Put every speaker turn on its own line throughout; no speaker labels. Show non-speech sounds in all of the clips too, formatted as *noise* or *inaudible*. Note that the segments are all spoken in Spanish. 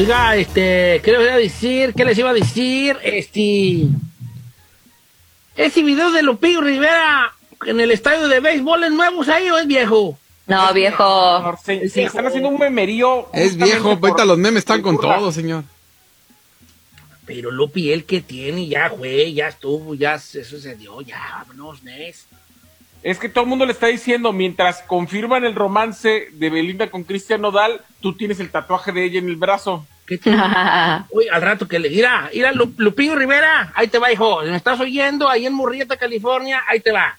Oiga, este, ¿qué les iba a decir? ¿Qué les iba a decir? Este. Ese video de Lupillo Rivera en el estadio de béisbol es nuevo ahí o es viejo?
No, viejo.
Se, se están haciendo un memerío.
Es viejo, ahorita los memes están con
burla.
todo, señor.
Pero Lupi, el que tiene, ya fue, ya estuvo, ya se sucedió, ya, vámonos, Nes.
Es que todo el mundo le está diciendo, mientras confirman el romance de Belinda con Cristian Nodal, tú tienes el tatuaje de ella en el brazo. *laughs*
Uy, al rato que le. Mira, mira, Lu- Lupillo Rivera, ahí te va, hijo. ¿Me estás oyendo? Ahí en Murrieta, California, ahí te va.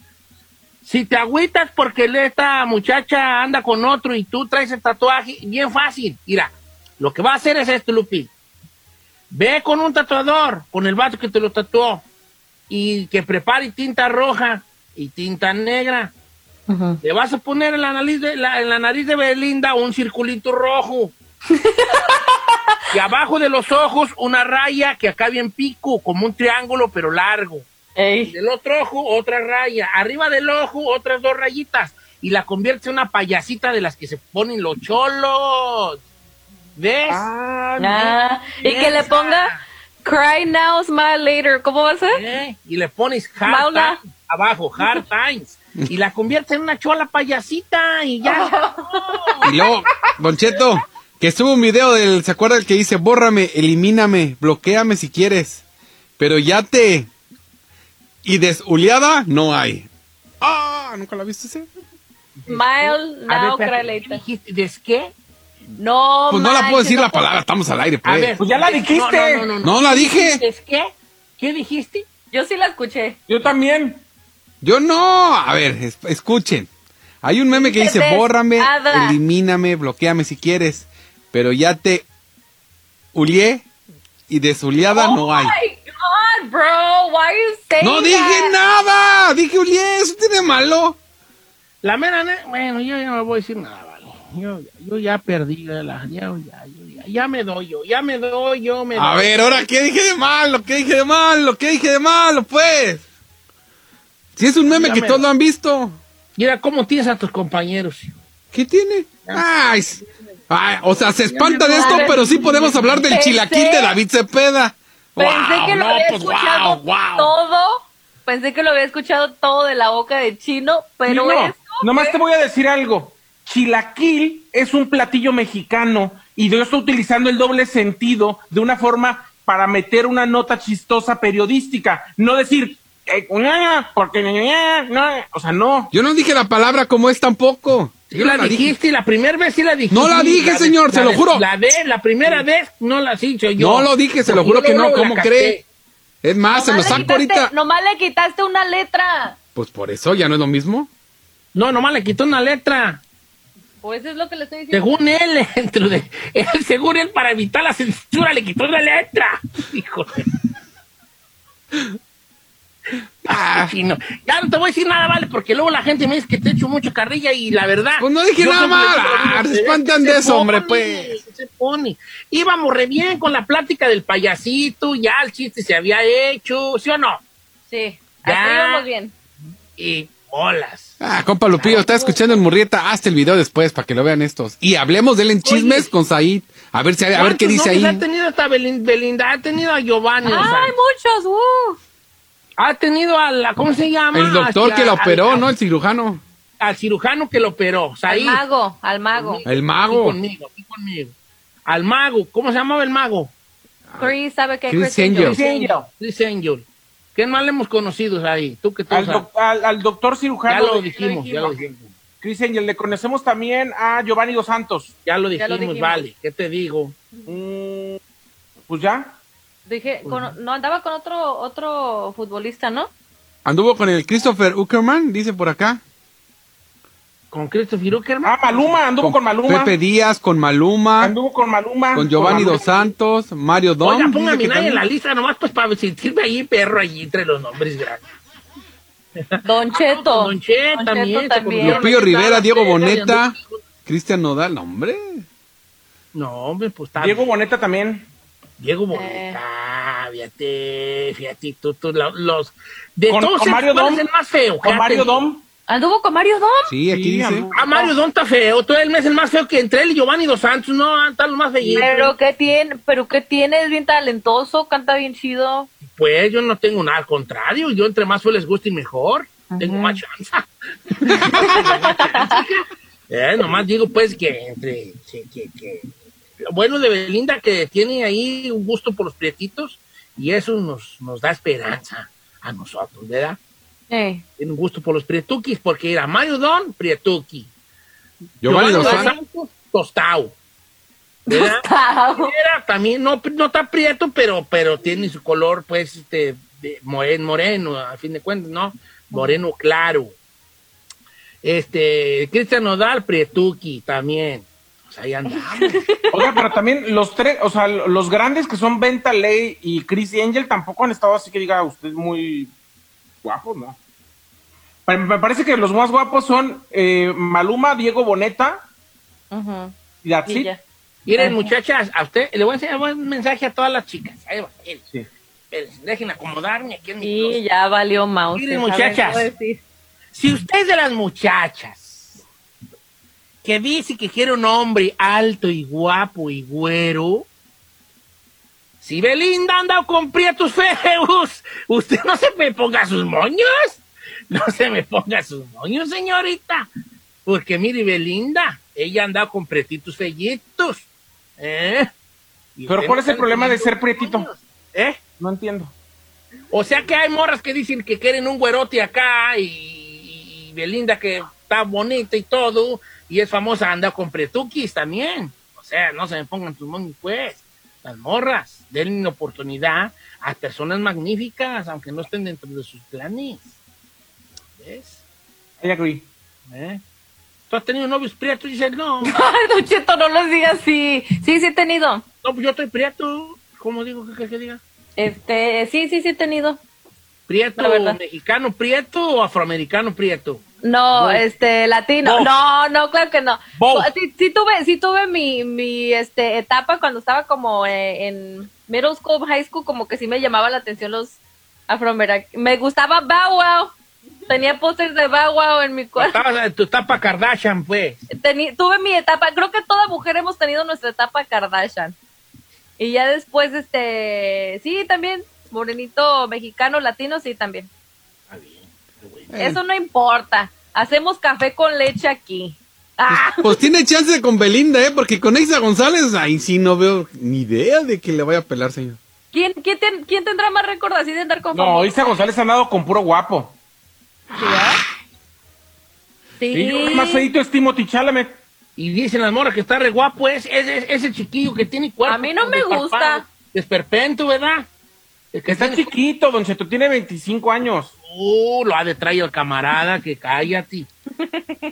Si te agüitas porque le- esta muchacha anda con otro y tú traes el tatuaje, bien fácil. Mira, lo que va a hacer es esto, Lupi. Ve con un tatuador, con el vato que te lo tatuó, y que prepare tinta roja y tinta negra.
Ujú.
Le vas a poner en la nariz de, la, en la nariz de Belinda un circulito rojo. *laughs* y abajo de los ojos una raya que acá bien pico, como un triángulo, pero largo. Y
Ey.
del otro ojo otra raya. Arriba del ojo otras dos rayitas. Y la convierte en una payasita de las que se ponen los cholos. ¿Ves?
Ah,
y que le ponga Cry Now, Smile Later. ¿Cómo va a ser?
¿Eh? Y le pones hard
Maula.
times abajo, hard *laughs* times. Y la convierte en una chola payasita y ya.
Y luego, Don Cheto, que sube un video del, ¿se acuerda el que dice, bórrame, elimíname, bloqueame si quieres, pero ya te... Y desuliada no hay. Ah, ¿nunca la viste ese?
Smile Now,
ver,
Cry
espérate, ¿qué
Later.
dijiste? ¿Des qué?
No,
Pues no la puedo decir
no
la
puedo.
palabra, estamos al aire,
A
pues.
ver.
Pues ya la
¿des-
dijiste.
No, no, no, no.
No la dije.
¿Des qué? ¿Qué dijiste?
Yo sí la escuché.
Yo también.
Yo no. A ver, es- escuchen. Hay un meme que dice, bórrame,
Ada.
elimíname, bloqueame si quieres, pero ya te ulié y desuliada
oh
no hay.
my God, bro. Why are you saying
No dije
that?
nada, dije ulié, eso tiene malo.
La mera, bueno, yo ya no voy a decir nada. Yo, yo ya perdí, ya, la- ya, ya, ya, ya me doy yo, ya me doy yo, me
A
doy.
ver, ahora, ¿qué dije de malo? ¿Qué dije de malo? ¿Qué dije de malo, pues? Si es un meme
Ya
que
me-
todos lo han visto.
Mira cómo tienes a tus compañeros.
¿Qué tiene? Ay, o sea, se espanta de esto, pero sí podemos hablar del
pensé-
chilaquil de David Cepeda.
Pensé
Wow,
que lo
no,
había
pues,
escuchado
wow, wow.
todo. Pensé que lo había escuchado todo de la boca de chino, pero
no,
esto.
nomás te voy a decir algo. Chilaquil es un platillo mexicano y yo estoy utilizando el doble sentido de una forma para meter una nota chistosa periodística. No decir, eh, porque no, o sea, no.
Yo no dije la palabra como es tampoco. Yo
la
dije.
dijiste, la primera vez sí la dijiste.
No la dije, señor, se
la
lo juro.
La de, la primera vez no la he dicho yo.
No lo dije, se lo juro que no,
la
¿cómo cree? Es más, se lo saco
quitaste-
ahorita.
Nomás le quitaste una letra.
Pues por eso ya no es lo mismo.
No, nomás le quitó una letra.
Pues es lo que le estoy diciendo.
Según él, *laughs* dentro de, él, según él, para evitar la censura, le quitó una letra. *laughs* Híjole. Ah, chino. Ya no te voy a decir nada, vale, porque luego la gente me dice que te echo mucho carrilla y la verdad.
Pues no dije nada
digo,
Ah,
digo,
se espantan de eso, hombre, pues.
Se pone. Íbamos re bien con la plática del payasito, ya el chiste se había hecho, ¿sí o no?
Sí,
Ya.
así bien.
Y bolas.
Ah, compa Lupillo, está escuchando en Murrieta. Hazte el video después para que lo vean estos. Y hablemos de él en chismes
Oye.
con Said. A ver si a ver qué
¿Cuántos
dice ahí.
Ha tenido esta Belin- Belinda, ha tenido a Giovanni, o sea,
Ay, muchos. Uh.
ha tenido a la, ¿cómo se llama?
El doctor
Hacia-
que la operó,
al-
¿no? El cirujano.
Al cirujano que lo operó, sea,
Al mago, al mago.
El
Aquí
mago.
conmigo, aquí conmigo. Al mago, ¿cómo se llamaba el mago?
Chris, ¿sabe qué?
Chris
Chris
Angel.
Angel.
Chris Angel.
Chris Angel. ¿Quién más le hemos conocido ahí? Tú que tú
Al, doc- al- al doctor
Ya
cirujano.
lo
de-
dijimos, ya lo dijimos.
Chris Angel, le conocemos también a Giovanni Dos Santos.
Ya lo
Ya lo
dijimos,
dijimos.
vale. ¿Qué te digo?
Mm, pues ya.
Dije, con- no andaba con otro otro futbolista, ¿no?
Anduvo con el Christopher Uckerman, dice por acá.
¿Con Christopher Uckerman?
Ah, Maluma, anduvo con, Maluma.
Pepe Díaz, con Maluma,
Anduvo con Maluma.
con Giovanni. Dos Santos, Mario Dom.
Oiga,
que
nadie en la
también-
lista nomás pues para sentirme ahí perro allí entre los nombres grandes. *laughs*
Don Cheto.
Don Che
Don
también.
Cheto también.
Lupillo
la
Rivera, Diego Boneta, Cristian Nodal, no, hombre.
No, hombre, pues está
Diego Boneta también.
Diego
Eh.
Boneta, fíjate, fíjate, tú, tú, lo- los... De
Con-
todos
con Mario
¿cuál
Dom,
es el más feo?
Con
¿Qué ha
Mario
tenido?
Dom.
¿Anduvo con Mario Dom?
Sí, aquí
Sí,
dice.
amor.
Ah, Mario Don está feo. Todo el mes el más feo que entre él y Giovanni Dos Santos. No, están los más feítos.
Pero qué tiene, pero qué tiene, es bien talentoso, canta bien chido.
Pues yo no tengo nada al contrario. Yo entre más feo les guste y mejor. Tengo más chance. *laughs* eh, nomás digo pues que entre... que- que- que- Lo bueno de Belinda que tiene ahí un gusto por los prietitos y eso nos, nos da esperanza a nosotros, ¿verdad?
Eh.
Tiene un gusto por los prietuquis porque era Mario Don, prietuqui.
Giovanni Dos
Dos
Santos.
Santos, tostado. ¿Verdad?
Tostado.
Era también, no, no está prieto, pero, pero tiene su color, pues, este, de moreno, moreno, a fin de cuentas, ¿no? Moreno claro. Este, Cristian Nodal, prietuqui también. Pues ahí andamos.
Oiga, pero también los tres, o sea, los grandes que son Venta Ley y Chris Angel tampoco han estado así que diga usted muy guapos, ¿no? Me- parece que los más guapos son eh, Maluma, Diego Boneta y that's
Y
it.
ya.
Miren, muchachas, a usted le voy a enseñar un mensaje a todas las chicas. Ahí va, miren.
Sí.
Dejen acomodarme aquí en mi
Y
closet.
ya valió mouse.
Miren, muchachas. Si usted es de las muchachas que dice que quiere un hombre alto y guapo y güero, si Belinda anda con prietos feos, *laughs* usted no se me ponga sus moños. *laughs* No se me ponga sus moños, señorita. Porque mire, Belinda, ella anda con prietitos fellitos. ¿Eh?
Pero ¿cuál
no
es el problema de ser prietito?
moños. ¿Eh?
No entiendo.
O sea que hay morras que dicen que quieren un güerote acá y, y Belinda que está bonita y todo y es famosa anda con pretuquis también. O sea, no se me pongan tus moños pues. Las morras, denle oportunidad a personas magníficas, aunque no estén dentro de sus planes. ¿Ves?
I agree.
¿Eh? ¿Tú has tenido novios prietos? Dices, no, *laughs*
Don Cheto, no los digas así. Sí, sí he tenido.
no, pues yo estoy prieto. ¿Cómo digo que, que- que diga?
Este, sí, sí, sí he tenido.
¿Prieto mexicano prieto o afroamericano prieto?
No,
Both.
este, latino.
Both.
No, no, claro que no. Sí, sí tuve, sí tuve mi, mi, este, etapa cuando estaba como eh, en middle school, high school, como que sí me llamaba la atención los afroamericanos. Me gustaba Bow Wow. Tenía pósters de Wow en mi cuarto.
Estabas en tu etapa Kardashian, pues.
Teni- tuve mi etapa, creo que toda mujer hemos tenido nuestra etapa Kardashian. Y ya después, este, sí, también, morenito, mexicano, latino, sí, también.
Está bien, bueno.
Eso no importa. Hacemos café con leche aquí. Ah,
Pues tiene chance con Belinda, ¿eh? Porque con Eiza González, ahí sí no veo ni idea de que le vaya a pelar, señor.
¿quién, quién, ten- quién tendrá más récord así de andar con
No? Isa González ha andado con puro guapo.
¿Sí.
Y el más feito es Timothy Chalamet.
Y dicen las morras que está re guapo es ese, ese chiquillo que tiene cuerpo.
A mí no me gusta.
Desperpento, ¿verdad? El que
Está
tiene-
chiquito, Don Cheto, tiene 25 años.
Uh, lo ha de traer el camarada, que cállate.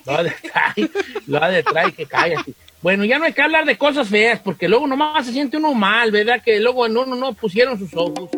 Lo ha de traer, lo ha de traer, que cállate. Bueno, ya no hay que hablar de cosas feas, porque luego nomás se siente uno mal, ¿verdad? Que luego en uno no pusieron sus ojos.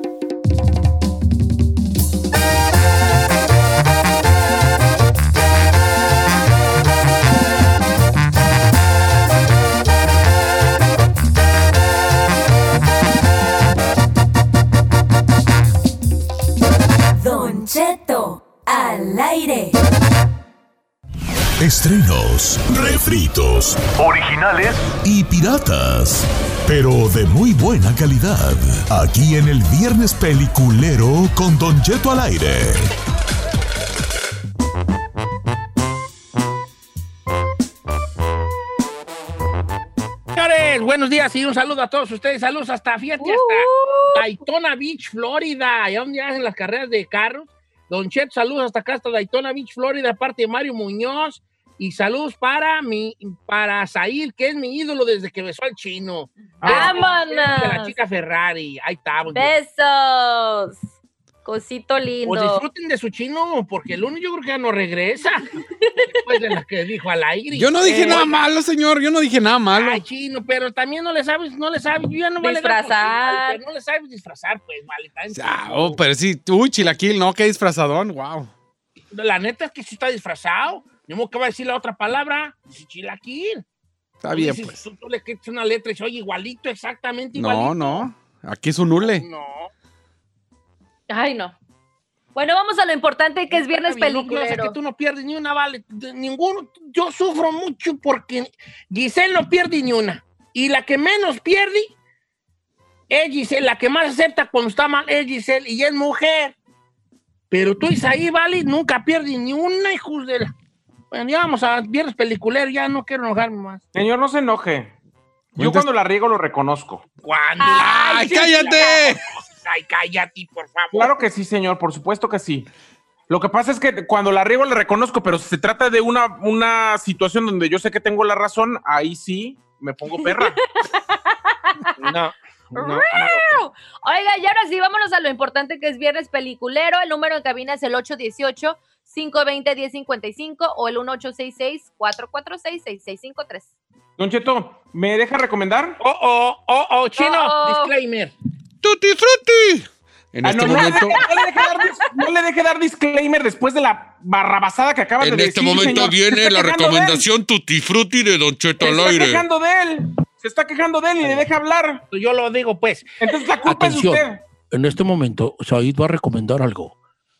Estrenos, refritos, originales y piratas, pero de muy buena calidad. Aquí en el Viernes Peliculero con Don Cheto al aire.
Señores, buenos días y un saludo a todos ustedes. Saludos hasta, fíjate,
Uh.
hasta Daytona Beach, Florida, allá donde hacen las carreras de carros. Don Chet, saludos hasta acá, hasta Daytona Beach, Florida, parte de Mario Muñoz. Y saludos para mi, para Zahir, que es mi ídolo desde que besó al chino.
¡Vámonos!
De la chica Ferrari. Ahí está. pues,
Besos. Cosito lindo.
Pues disfruten de su chino, porque el uno yo creo que ya no regresa. Después *laughs* de la que dijo al aire.
Yo no dije
Eh,
nada malo, señor. Yo no dije nada malo.
Ay, chino, pero también no le sabes, no le sabes, yo ya no vale
Disfrazar.
pero no le sabes disfrazar, pues, vale.
Ah, oh, pero sí, uy, chilaquil, no, qué disfrazadón, wow.
La neta es que sí está disfrazado. No me acaba de decir la otra palabra. Dice chilaquil.
Está
Tú
bien,
dices,
pues.
Tú, tú le quitas una letra y se oye igualito, exactamente
No,
igualito.
no. Aquí es un hule.
No.
Ay, no. Bueno, vamos a lo importante que es viernes
bien, no,
peliculero.
que tú no pierdes ni una, vale. De- Ninguno. Yo sufro mucho porque Giselle no pierde ni una. Y la que menos pierde es Giselle. La que más acepta cuando está mal es Giselle y es mujer. Pero tú, Isaí, vale, nunca pierde ni una, hijos de la... Bueno, ya vamos a viernes peliculero, ya no quiero enojarme más.
Señor, no se enoje. Yo cuando la riego lo reconozco.
¿Cuándo?
¡Ay,
sí,
cállate!
Ay, cállate, por favor.
Claro que sí, señor, por supuesto que sí. Lo que pasa es que cuando la riego la reconozco, pero si se trata de una, una situación donde yo sé que tengo la razón, ahí sí me pongo perra. *laughs*
No, no, no.
Oiga, y ahora sí, vámonos a lo importante que es viernes peliculero. El número en cabina es el 818-520-1055 o el 1866-446-6653.
Don Cheto, ¿me deja recomendar?
Oh, oh, oh, oh, chino,
Oh, oh.
disclaimer.
¡Tutti frutti! En
Ah,
este
no,
momento,
deje- no le deje dar dis- no le deje dar disclaimer después de la barrabasada que acaba de
En
decir.
este momento
señor.
Viene la
de
recomendación Tutti Frutti de Don Cheto al
está
aire.
de él. Se está quejando de él y le deja hablar.
Yo lo digo, pues.
Entonces la culpa
Atención.
es de usted.
En este momento, Said va a recomendar algo.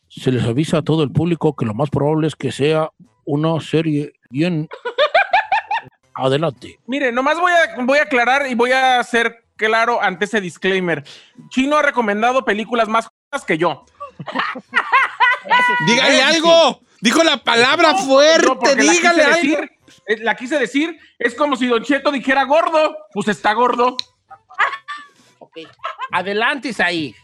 Se les avisa a todo el público que lo más probable es que sea una serie bien... *laughs* Adelante.
Mire, nomás voy a, voy a aclarar y voy a ser claro ante ese disclaimer. Chino ha recomendado películas más que yo. *laughs*
dígale algo. Dijo la palabra fuerte,
No,
dígale algo.
decir, la quise decir, es como si Don Cheto dijera gordo, pues está gordo.
Ok. Adelante, ahí.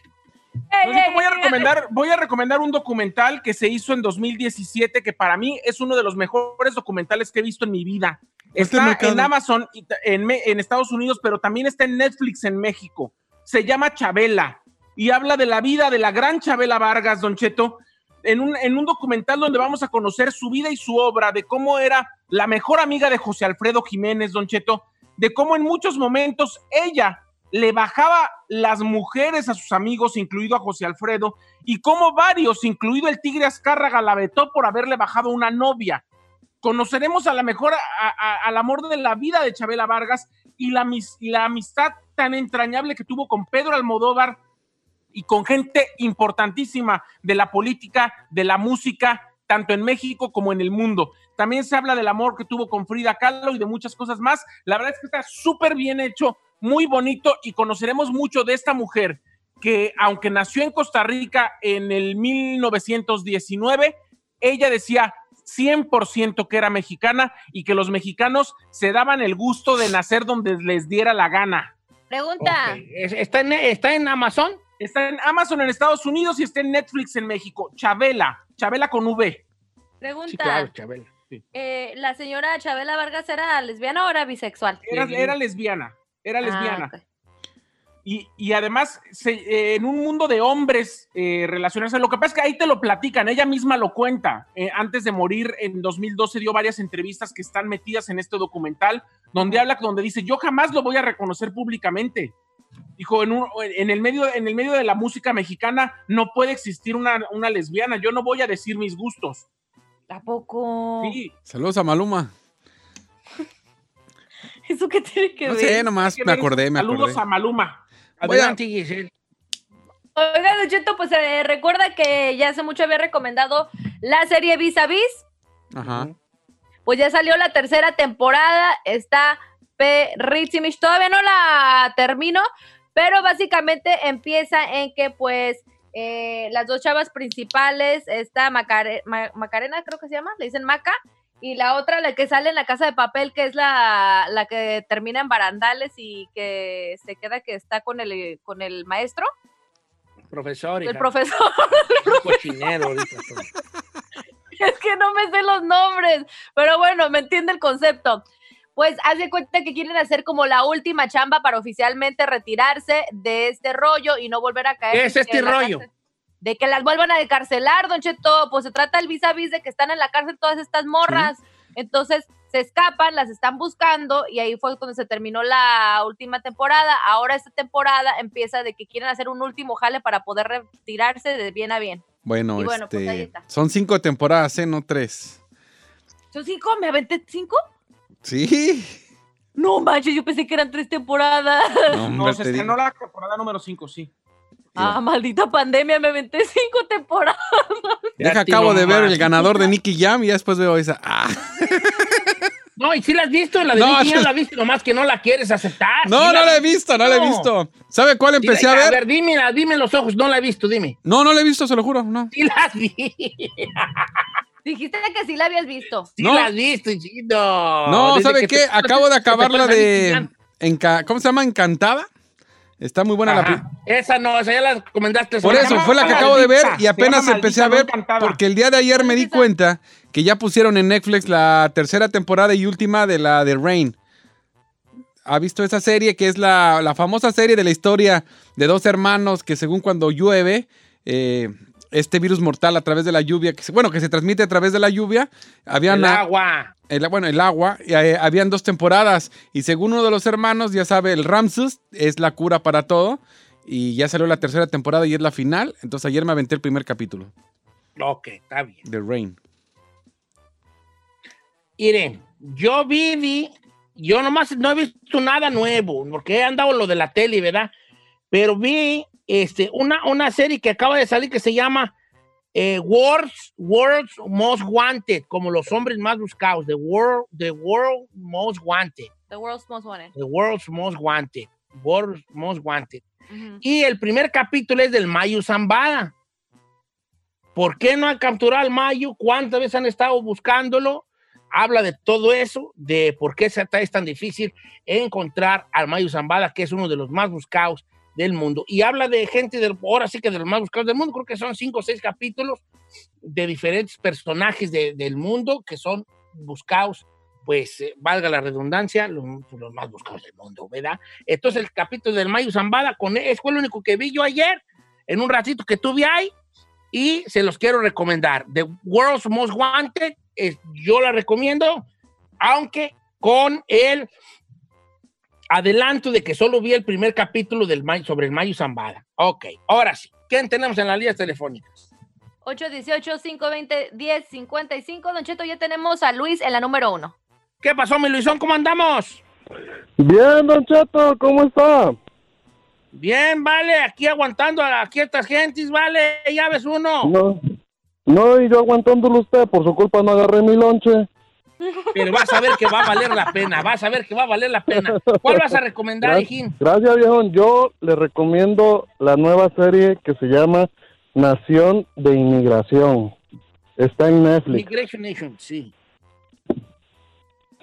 Entonces, voy a recomendar, voy a recomendar un documental que se hizo en 2017 que para mí es uno de los mejores documentales que he visto en mi vida. Está en Amazon en, en Estados Unidos, pero también está en Netflix en México. Se llama Chabela y habla de la vida de la gran Chabela Vargas, Don Cheto, en un, en un documental donde vamos a conocer su vida y su obra, de cómo era la mejor amiga de José Alfredo Jiménez, Don Cheto, de cómo en muchos momentos ella le bajaba las mujeres a sus amigos, incluido a José Alfredo, y cómo varios, incluido el Tigre Azcárraga, la vetó por haberle bajado una novia. Conoceremos a la mejor, al amor de la vida de Chabela Vargas y la, la amistad tan entrañable que tuvo con Pedro Almodóvar y con gente importantísima de la política, de la música, tanto en México como en el mundo. También se habla del amor que tuvo con Frida Kahlo y de muchas cosas más. La verdad es que está súper bien hecho, muy bonito y conoceremos mucho de esta mujer que aunque nació en Costa Rica en el 1919, ella decía 100% que era mexicana y que los mexicanos se daban el gusto de nacer donde les diera la gana.
Pregunta.
Ok. Es- ¿Está, en, ¿Está en Amazon?
Está en Amazon en Estados Unidos y está en Netflix en México. Chabela, Chabela con V.
Pregunta.
Sí, claro, Chabela.
eh, ¿La señora Chabela Vargas era lesbiana o era bisexual?
Era, lesbiana, era lesbiana.
Ah, ok.
Y, y además, se- eh, en un mundo de hombres eh, relacionarse, lo que pasa es que ahí te lo platican, ella misma lo cuenta. Eh, antes de morir, en 2012 dio varias entrevistas que están metidas en este documental, donde habla, donde dice, yo jamás lo voy a reconocer públicamente. Dijo, en, un- en, el medio, en el medio de la música mexicana no puede existir una, una lesbiana, yo no voy a decir mis gustos.
¿A poco?
Sí,
Saludos a Maluma. *laughs*
¿Eso qué tiene que
No
ver?
sé, nomás me
ver-
acordé, me
Saludos
acordé.
a Maluma.
Voy a-
Adelante, Giselle.
Oiga, pues eh, recuerda que ya hace mucho había recomendado la serie Vis a Vis.
Ajá.
Pues ya salió la tercera temporada, está perrísima. Todavía no la termino, pero básicamente empieza en que pues eh, las dos chavas principales, esta Macare- Ma- Macarena creo que se llama, le dicen Maca, y la otra, la que sale en la casa de papel, que es la, la que termina en barandales y que se queda que está con el, con el maestro,
Profesor.
el
hija.
profesor.
Un *laughs* cochinero ahorita. todo.
Es que no me sé los nombres, pero bueno, me entiende el concepto. Pues hace cuenta que quieren hacer como la última chamba para oficialmente retirarse de este rollo y no volver a caer.
¿Qué es este rollo?
cárcel. De que las vuelvan a encarcelar, Don Cheto. Pues se trata el vis a vis de que están en la cárcel todas estas morras. Entonces se escapan, las están buscando y ahí fue cuando se terminó la última temporada. Ahora esta temporada empieza de que quieren hacer un último jale para poder retirarse de bien a bien.
Bueno,
Y bueno, pues ahí
este.
está.
son cinco temporadas, ¿eh? No tres.
¿Son cinco? ¿Me aventé cinco?
Sí.
No manches, yo pensé que eran tres temporadas.
No,
No, se estrenó la temporada número 5, sí.
Ah, maldita pandemia, me aventé cinco temporadas.
Deja, acabo de ver el ganador de Nicky Jam y ya después veo esa. Ah. *laughs*
No, y si la has visto, la de
No,
Nicky Jam la viste, nomás que no la quieres aceptar.
No,
Sí
no la he visto, no la he visto. ¿Sabe cuál
la-
empecé a
A
ver?
ver, dime, dime los ojos, no la he visto, dime.
No, no la he visto, se lo juro, no.
Sí las vi. *laughs*
Dijiste que sí la habías visto.
Sí
No.
las viste, chiquito.
No,
Desde
¿sabe qué?
te-
Acabo de
te
acabar la de... Enca- ¿Cómo se llama? Encantada. Está muy buena la...
Ajá.
pri-
Esa no, esa ya la recomendaste.
Por eso, fue la que
Maldita,
acabo de ver y apenas empecé a ver
encantada.
porque el día de ayer me di
esa?
cuenta que ya pusieron en Netflix la tercera temporada y última de la de Rain. ¿Ha visto esa serie que es la, la famosa serie de la historia de dos hermanos que según cuando llueve, eh, este virus mortal a través de la lluvia, que se- bueno, que se transmite a través de la lluvia, habían...
El agua.
el, bueno, el agua, y, eh, habían dos temporadas y según uno de los hermanos, ya sabe, el Ramsus es la cura para todo y ya salió la tercera temporada y es la final, entonces ayer me aventé el primer capítulo
Ok, está bien.
de Rain.
Miren, yo vi, vi- yo nomás no he visto nada nuevo, porque he andado en lo de la tele, ¿verdad? Pero vi este, una, una serie que acaba de salir que se llama eh, World's, World's Most Wanted, como los hombres más buscados, The World, The World Most Wanted,
The World's Most Wanted.
The World's Most Wanted, World's Most Wanted.
Ujú.
Y el primer capítulo es del Mayu Zambada. ¿Por qué no han capturado al Mayu? ¿Cuántas veces han estado buscándolo? Habla de todo eso, de por qué es tan difícil encontrar al Mayu Zambada, que es uno de los más buscados del mundo. Y habla de gente, del, ahora sí que de los más buscados del mundo, creo que son cinco o seis capítulos de diferentes personajes de- del mundo que son buscados, pues eh, valga la redundancia, los, los más buscados del mundo, ¿verdad? Entonces el capítulo del Mayo Zambada con es fue el único que vi yo ayer, en un ratito que tuve ahí, y se los quiero recomendar. The World's Most Wanted, es- yo la recomiendo, aunque con el adelanto de que solo vi el primer capítulo del Mayo, sobre el Mayo Zambada. Ok, ahora sí. ¿Quién tenemos en las líneas telefónicas?
818-520-1055. Don Cheto, ya tenemos a Luis en la número uno.
¿Qué pasó, mi Luisón? ¿Cómo andamos?
Bien, Don Cheto, ¿cómo está?
Bien, vale, aquí aguantando a aquí estas gentes, vale, ya ves uno.
No, no, y yo aguantándolo usted, por su culpa no agarré mi lonche.
Pero vas a ver que va a valer la pena, vas a ver que va a valer la pena. ¿Cuál vas a recomendar,
Gra-
hijín?
Gracias, viejón. Yo le recomiendo la nueva serie que se llama Nación de Inmigración. Está en Netflix.
Migration Nation, sí.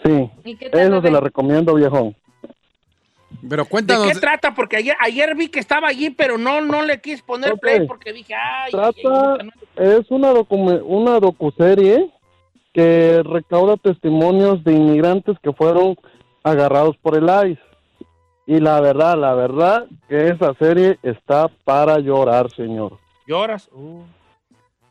Sí,
¿Y qué tal,
eso se la recomiendo, viejón.
Pero
¿De
cuéntanos,
qué trata? Porque ayer, ayer vi que estaba allí, pero no, no le quise poner play porque dije, ay,
Trata,
ay, ay, no.
es una, docu- una docuserie que recauda testimonios de inmigrantes que fueron agarrados por el ICE. Y la verdad, la verdad, que esa serie está para llorar, señor.
lloras. Uh.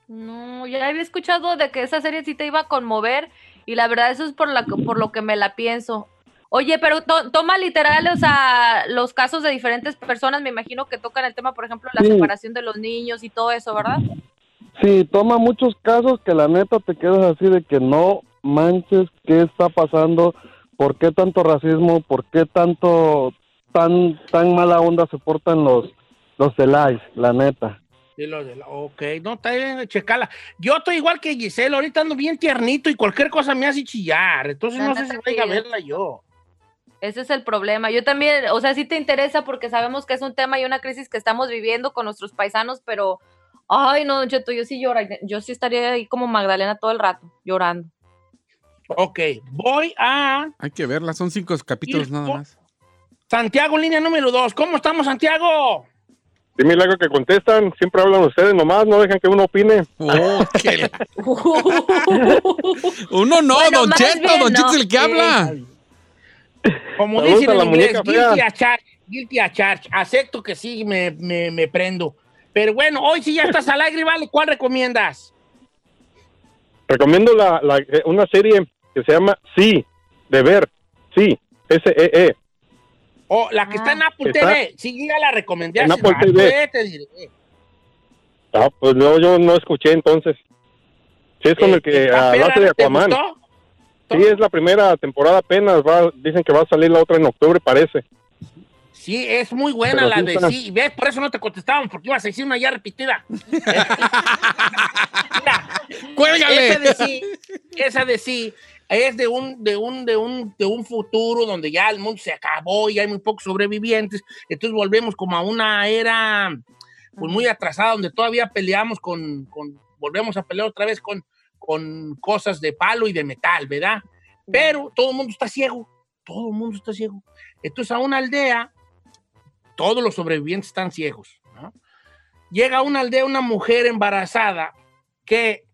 No, ya había escuchado de que esa serie sí te iba a conmover y la verdad eso es por, la, que- por lo que me la pienso. Oye, pero to- toma literal, o sea, los casos de diferentes personas, me imagino que tocan el tema, por ejemplo, la
Sí.
separación de los niños y todo eso, ¿verdad?
Sí, toma muchos casos que la neta te quedas así de que no manches qué está pasando, por qué tanto racismo, por qué tanto tan tan mala onda se portan los los del ICE, la neta.
De lo de la- ok, no, está bien, checala. Yo estoy igual que Giselle, ahorita ando bien tiernito y cualquier cosa me hace chillar. Entonces
La
no sé
neta
si vaya a verla yo.
Ese es el problema. Yo también, o sea, sí te interesa porque sabemos que es un tema y una crisis que estamos viviendo con nuestros paisanos, pero, ay, no, Don Cheto, yo sí lloro, yo sí estaría ahí como Magdalena todo el rato, llorando.
Ok, voy a
hay que verla, son cinco capítulos nada más.
Santiago, línea número dos. ¿Cómo estamos, Santiago?
Qué milagro que contestan, siempre hablan ustedes nomás, no dejan que uno opine.
Oh, qué *laughs* Uno no,
Bueno,
Don Cheto,
bien,
Don Cheto
¿no?
es el que habla.
Como dicen en
la
inglés, guilty a charge, guilty a charge. Acepto que sí me, me, me prendo. Pero bueno, hoy sí ya estás al aire, ¿vale? ¿Cuál recomiendas?
Recomiendo la, la- eh, una serie que se llama Sí, de ver, sí, S-E-E.
O la que está en Apple
Está-
TV. Sí, ya la recomendé
En Apple
rato,
TV.
eh, te diré.
Ah, pues no, yo no escuché entonces. Sí, es con
Eh,
el que
¿está
ah,
perra,
lo hace de
¿no te
Aquaman.
gustó?
Sí, es la primera temporada apenas, va, dicen que va a salir la otra en octubre, parece.
Sí, es muy buena
Pero
la de sí. ¿Ves? Por eso no te contestaban, porque ibas a decir una ya repetida. *laughs* Mira,
¡Cuélgale!
esa de sí, esa de sí es de un, de un, de un, de un futuro donde ya el mundo se acabó y hay muy pocos sobrevivientes. Entonces volvemos como a una era pues muy atrasada donde todavía peleamos con, con volvemos a pelear otra vez con, con cosas de palo y de metal, ¿verdad? Pero todo el mundo está ciego, todo el mundo está ciego. Entonces a una aldea, todos los sobrevivientes están ciegos. ¿no? Llega a una aldea una mujer embarazada que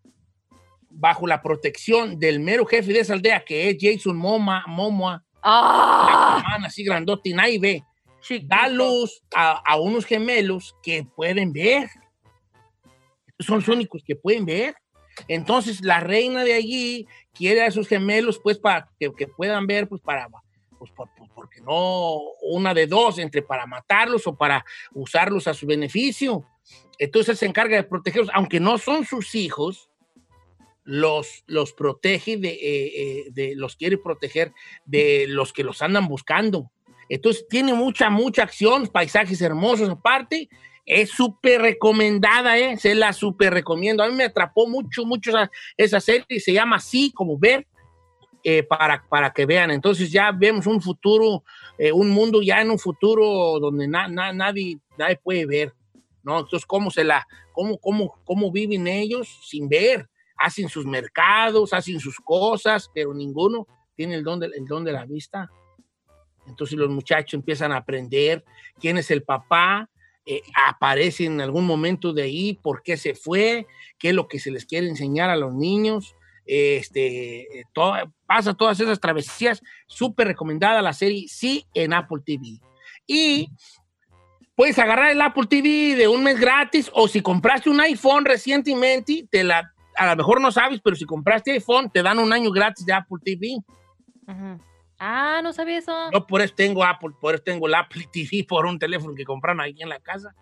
bajo la protección del mero jefe de esa aldea, que es Jason Momoa, Momoa,
¡Ah!
Aquaman, así grandote y nadie ve, da luz a, a unos gemelos que pueden ver. Son los únicos que pueden ver. Entonces la reina de allí quiere a esos gemelos pues para que, que puedan ver pues para pues, por- por- porque no una de dos entre para matarlos o para usarlos a su beneficio. Entonces se encarga de protegerlos, aunque no son sus hijos, los, los protege de, eh, eh, de- los quiere proteger de los que los andan buscando. Entonces tiene mucha, mucha acción, paisajes hermosos aparte. Es súper recomendada, ¿eh? Se la súper recomiendo. A mí me atrapó mucho, mucho esa, esa serie. Se llama así, como ver, eh, para, para que vean. Entonces ya vemos un futuro, eh, un mundo ya en un futuro donde na- na- nadie, nadie puede ver, ¿no? Entonces, ¿cómo se la, cómo, cómo, cómo viven ellos sin ver? Hacen sus mercados, hacen sus cosas, pero ninguno tiene el don de, el don de la vista. Entonces los muchachos empiezan a aprender quién es el papá, eh, aparece en algún momento de ahí, por qué se fue, qué es lo que se les quiere enseñar a los niños. Este, eh, pasa todas esas travesías. Súper recomendada la serie, sí, en Apple TV. Y puedes agarrar el Apple TV de un mes gratis o si compraste un iPhone recientemente, te la, a lo mejor no sabes, pero si compraste iPhone, te dan un año gratis de Apple TV.
Ah, no sabía eso.
Yo por eso tengo Apple, por eso tengo el Apple TV por un teléfono que compraron aquí en la casa.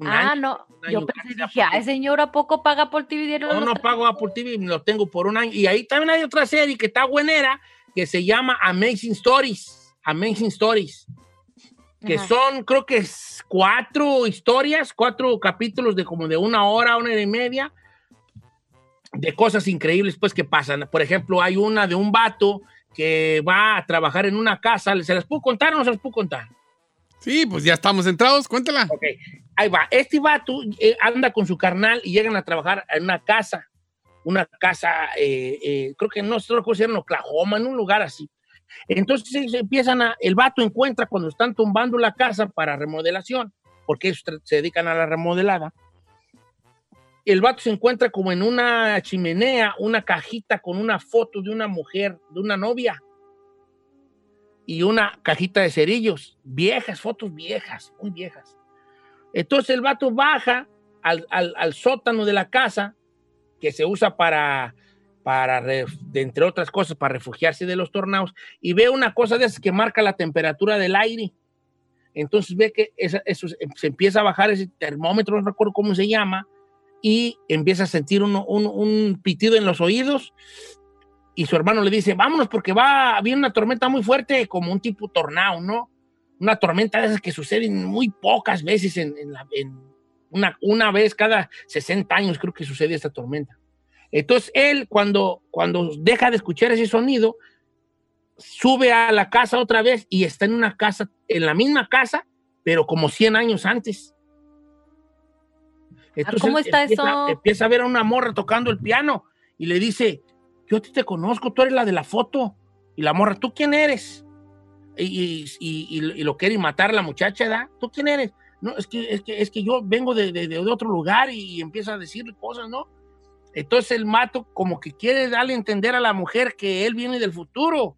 Un
ah,
año,
no. Yo pensé, dije, ay, señor, ¿a poco paga por TV diario?
No, no pago Apple TV, lo tengo por un año. Y ahí también hay otra serie que está buenera, que se llama Amazing Stories. Amazing Stories. Que
Ajá.
son, creo que es cuatro historias, cuatro capítulos de como de una hora, una hora y media, de cosas increíbles pues que pasan. Por ejemplo, hay una de un vato que va a trabajar en una casa. ¿Se las puedo contar o no se las puedo contar?
Sí, pues ya estamos entrados, cuéntala.
Ok, ahí va. Este vato eh, anda con su carnal y llegan a trabajar en una casa. Una casa, eh, eh, creo que no sé cómo se en Oklahoma, en un lugar así. Entonces empiezan a, el vato encuentra cuando están tumbando la casa para remodelación, porque ellos se dedican a la remodelada. El vato se encuentra como en una chimenea, una cajita con una foto de una mujer, de una novia y una cajita de cerillos, viejas, fotos viejas, muy viejas. Entonces el vato baja al, sótano de la casa, que se usa para, para entre otras cosas, para refugiarse de los tornados, y ve una cosa de esas que marca la temperatura del aire. Entonces ve que eso se se empieza a bajar ese termómetro, no recuerdo cómo se llama, y empieza a sentir uno- un, un pitido en los oídos. Y su hermano le dice, vámonos porque va, viene una tormenta muy fuerte, como un tipo tornado, ¿no? Una tormenta de esas que suceden muy pocas veces en, en la- en una, una vez cada 60 años creo que sucede esta tormenta. Entonces él cuando, cuando deja de escuchar ese sonido, sube a la casa otra vez y está en una casa, en la misma casa, pero como 100 años antes. Entonces,
¿cómo está
empieza,
eso?
Empieza a ver a una morra tocando el piano y le dice, yo te conozco, tú eres la de la foto. Y la morra, ¿tú quién eres? Y, y- y- y- y lo quiere matar la muchacha, ¿da? ¿Tú quién eres? No, es que, es que, es que yo vengo de, de- de otro lugar y, empieza a decirle cosas, ¿no? Entonces el mato como que quiere darle a entender a la mujer que él viene del futuro,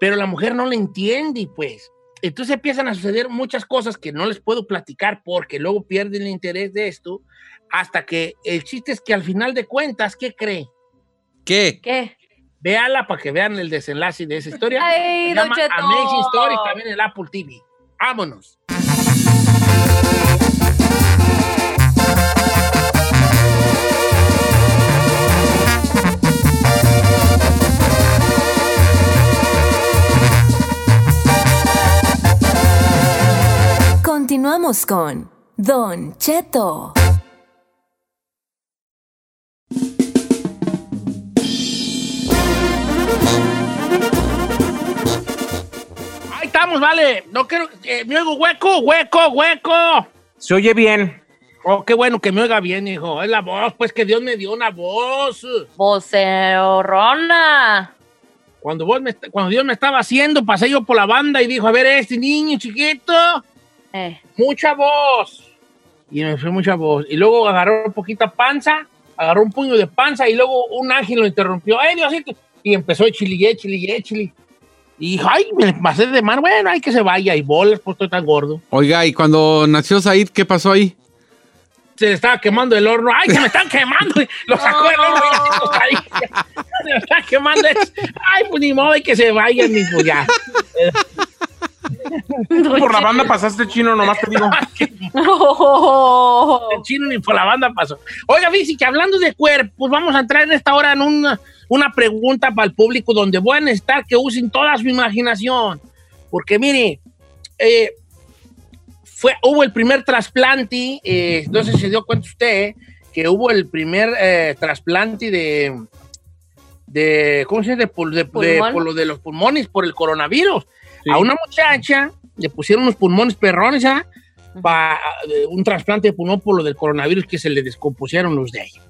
pero la mujer no le entiende, pues. Entonces empiezan a suceder muchas cosas que no les puedo platicar porque luego pierden el interés de esto, hasta que el chiste es que al final de cuentas, ¿qué cree?
¿Qué?
¿Qué?
Véala para que vean el desenlace de esa historia.
Ay,
Se llama
Cheto.
Amazing Stories también en el Apple TV. Vámonos.
Regresamos con Don Cheto.
Estamos, vale. No quiero. eh, me oigo hueco, hueco, hueco.
Se oye bien.
Oh, qué bueno que me oiga bien, hijo. Es la voz, pues que Dios me dio una voz.
Vocerrona.
Cuando, vos me, cuando Dios me estaba haciendo, pasé yo por la banda y dijo, a ver, este niño chiquito,
Eh.
mucha voz. Y me fue mucha voz. Y luego agarró un poquita panza, agarró un puño de panza y luego un ángel lo interrumpió. ¡Ay, Diosito! Y empezó a chiligué, chiligué, chili. Y ay, me pasé de mano. Bueno, hay que se vaya. Y bolas, pues estoy tan gordo.
Oiga, y cuando nació Said, ¿qué pasó ahí?
Se le estaba quemando el horno. ¡Ay, se me están quemando! Lo sacó del horno y se me *laughs* está quemando. ¡Ay, pues ni modo, hay que se vayan, ni pues ya.
Por la banda pasaste chino, nomás te digo. *laughs*
El chino ni por la banda pasó. Oiga, Vici, que hablando de cuerpos, vamos a entrar en esta hora en una, una pregunta para el público donde voy a necesitar que usen toda su imaginación. Porque mire, eh, fue, hubo el primer trasplante, eh, no sé si se dio cuenta usted, que hubo el primer eh, trasplante de, de, ¿cómo se dice? De, de- de-
Pulmón.
por lo de los pulmones por el coronavirus. A una muchacha le pusieron unos pulmones perrones, ¿ah? Pa- de un trasplante de pulmón por lo del coronavirus que se le descompusieron los de ella.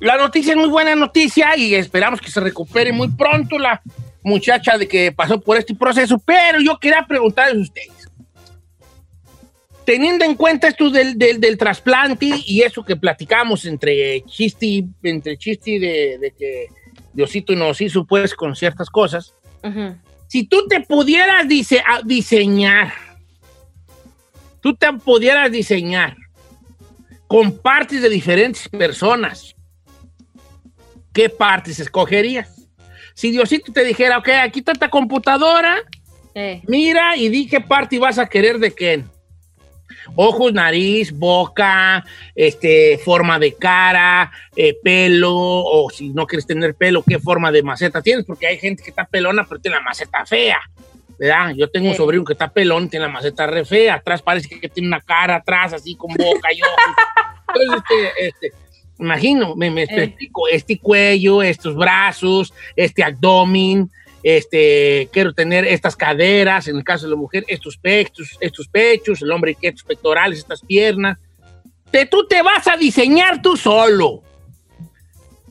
La noticia es muy buena noticia y esperamos que se recupere muy pronto la muchacha de que pasó por este proceso, pero yo quería preguntarles a ustedes. Teniendo en cuenta esto del, del, del trasplante y eso que platicamos entre Chisti, entre Chisti de, de que Diosito nos hizo pues con ciertas cosas,
Ujú.
Si tú te pudieras dise- a- diseñar, tú te pudieras diseñar con partes de diferentes personas, ¿qué partes escogerías? Si Diosito te dijera, ok, aquí está esta computadora,
Eh.
mira y di qué parte vas a querer de quién. Ojos, nariz, boca, este, forma de cara, eh, pelo, o si no quieres tener pelo, qué forma de maceta tienes, porque hay gente que está pelona, pero tiene la maceta fea, ¿verdad? Yo tengo un sobrino que está pelón, tiene la maceta re fea, atrás parece que tiene una cara atrás, así con boca y ojos. Entonces, este, este, imagino, me, me
Eh.
explico, este cuello, estos brazos, este abdomen, este, quiero tener estas caderas, en el caso de la mujer, estos pechos, estos pechos, el hombre que estos pectorales, estas piernas. Te, tú te vas a diseñar tú solo.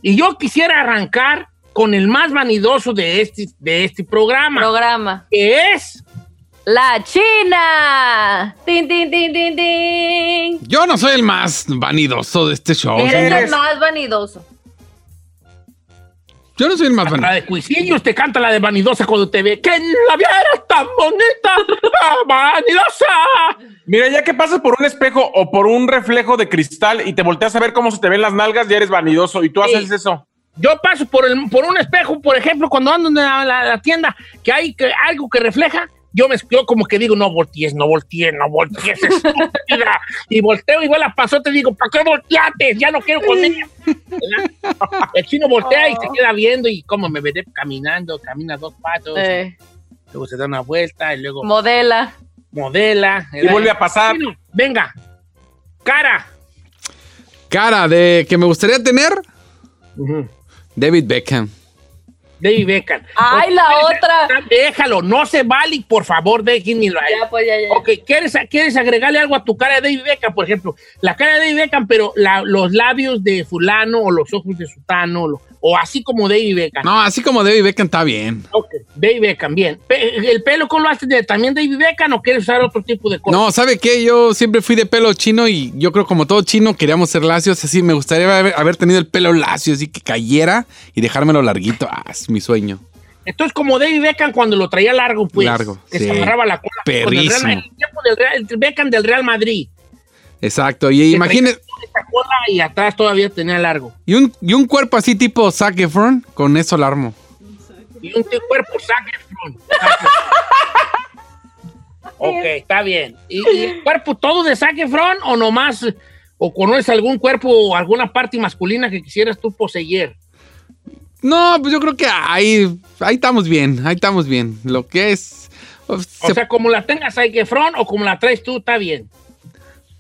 Y yo quisiera arrancar con el más vanidoso de este, de este programa,
Programa.
que es
La China. Tin, tin, tin, tin, tin.
Yo no soy el más vanidoso de este show.
Eres- el más vanidoso.
Yo no soy el más
la
vanidoso.
de Cuisillos, te canta la de vanidosa cuando te ve. ¡Que la vieras tan bonita! ¡Ah, ¡Vanidosa!
Mira, ya que pasas por un espejo o por un reflejo de cristal y te volteas a ver cómo se te ven las nalgas, ya eres vanidoso y tú
Sí.
haces eso.
Yo paso por, el, por un espejo, por ejemplo, cuando ando en la, la- la tienda, que hay que, algo que refleja, yo me yo como que digo, no voltees, no voltees, no voltees, *laughs* estúpida. Y volteo, igual la pasó, te digo, ¿para qué volteaste? Ya no quiero comer. ¿Verdad? El chino voltea y se queda viendo y como me veré caminando, camina dos pasos,
Eh,
luego se da una vuelta y luego
modela.
modela.
Y vuelve a pasar.
Chino, venga, cara.
Cara de que me gustaría tener David Beckham.
David Beckham.
Ay, la otra.
Déjalo, no se vale, por favor, déjenmelo ahí.
Ya, pues, ya, ya.
Ok, ¿quieres, ¿quieres agregarle algo a tu cara de David Beckham? Por ejemplo, la cara de David Beckham, pero la- los labios de fulano o los ojos de sutano, o así como David Beckham.
No, así como David Beckham está bien.
Ok, David Beckham, bien. ¿El pelo cómo lo haces de también David Beckham o quieres usar otro tipo de cosa?
No, ¿sabe qué? Yo siempre fui de pelo chino y yo creo como todo chino queríamos ser lacios. Así me gustaría haber, haber tenido el pelo lacio, así que cayera y dejármelo larguito. Ah, es mi sueño.
Entonces, como David Beckham cuando lo traía largo, pues.
Largo,
Que
sí.
se agarraba la cola. Con el Real-
Perrísimo.
el tiempo del Real- el Beckham del Real Madrid.
Exacto. Y imagínese.
y atrás todavía tenía largo.
Y un, y un cuerpo así tipo Zac Efron, con eso lo armo.
Y un cuerpo Zac Efron. ok, está bien. ¿Y, y el cuerpo todo de Zac Efron o nomás, o conoces algún cuerpo o alguna parte masculina que quisieras tú poseer?
No, pues yo creo que ahí, ahí estamos bien, ahí estamos bien. Lo que es Pues,
O
se-
sea, como la tengas Zac Efron o como la traes tú, está bien.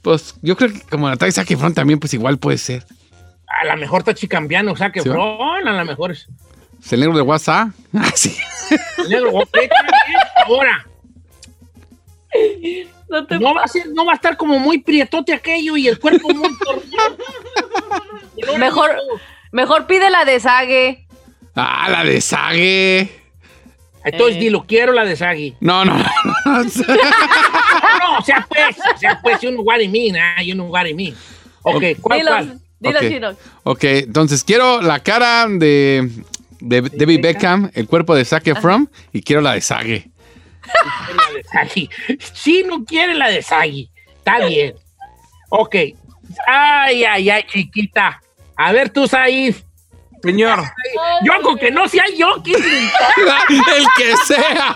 pues yo creo que como la trae Zac Efron también, pues igual puede ser.
A lo mejor está chicambiano, Zac
¿Sí?
Efron, a lo mejor es
Es el negro de WhatsApp. *laughs* Ah, sí.
negro. está bien. Ahora,
No te
no va, a ser, no va a estar como muy prietote aquello y el cuerpo muy torcido.
Mejor, mejor pide la de Sage.
Ah, la de Sage.
Entonces, dilo, quiero la de Sagi.
No, no. no. *laughs*
No, o sea, pues, o sea, pues, you know what I mean, ah, you know what I mean. Ok, ¿cuál,
Dilo,
cuál?
dilo,
Ok.
chino.
ok, entonces quiero la cara de, de David Beckham, el cuerpo de Zac Efron y quiero la de Sage.
La de Sagi. Sí, no quiere la de Sagi. Está bien. Ok. Ay, ay, ay, chiquita. A ver tú, Said.
Señor,
Yo, con que no sea yo,
el que sea.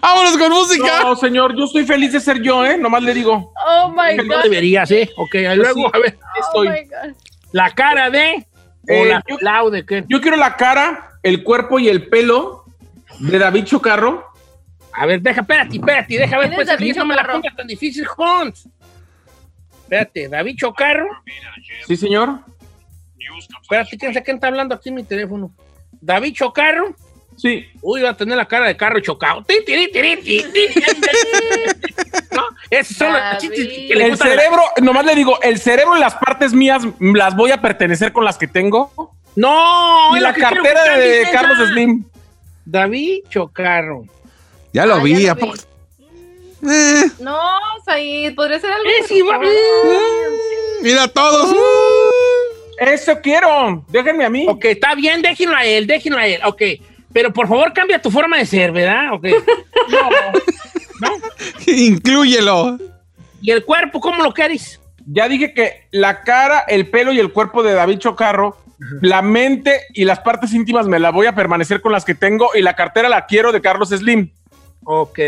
Vámonos con música.
no, señor, yo estoy feliz de ser yo, ¿eh? Nomás le digo.
Oh my
No
God.
deberías, ¿eh? Ok, luego,
Sí.
a ver.
Oh
Estoy.
my God.
La cara de. O
Eh,
la
yo-
Clau de qué.
Yo quiero la cara, el cuerpo y el pelo de David Chocarro.
A ver, deja, espérate, espérate, deja ver,
¿Quién es
pues,
David
no me la pongas tan difícil, Hans. Espérate, David Chocarro.
Sí, señor.
Espérate, ¿quién sabe quién está hablando aquí en mi teléfono? David Chocarro.
Sí.
Uy, va a tener la cara de carro chocado. *laughs* ¿No? Chistes que le
El
a
cerebro, nomás le digo, el cerebro y las partes mías las voy a pertenecer con las que tengo.
No,
y
es
la cartera de Carlos
esa.
Slim.
David Chocarro.
Ya lo
Ah,
vi.
ya
¿a
lo
poco?
vi.
Eh,
No, Said, podría ser algo.
Es igual.
mira todos.
Eso quiero. Déjenme a mí.
Ok, está bien, déjenlo a él, déjenlo a él. Ok, pero por favor cambia tu forma de ser, ¿verdad? Ok. *laughs* No.
Inclúyelo.
¿Y el cuerpo cómo lo quieres?
Ya dije que la cara, el pelo y el cuerpo de David Chocarro, la mente y las partes íntimas me la voy a permanecer con las que tengo y la cartera la quiero de Carlos Slim.
Ok,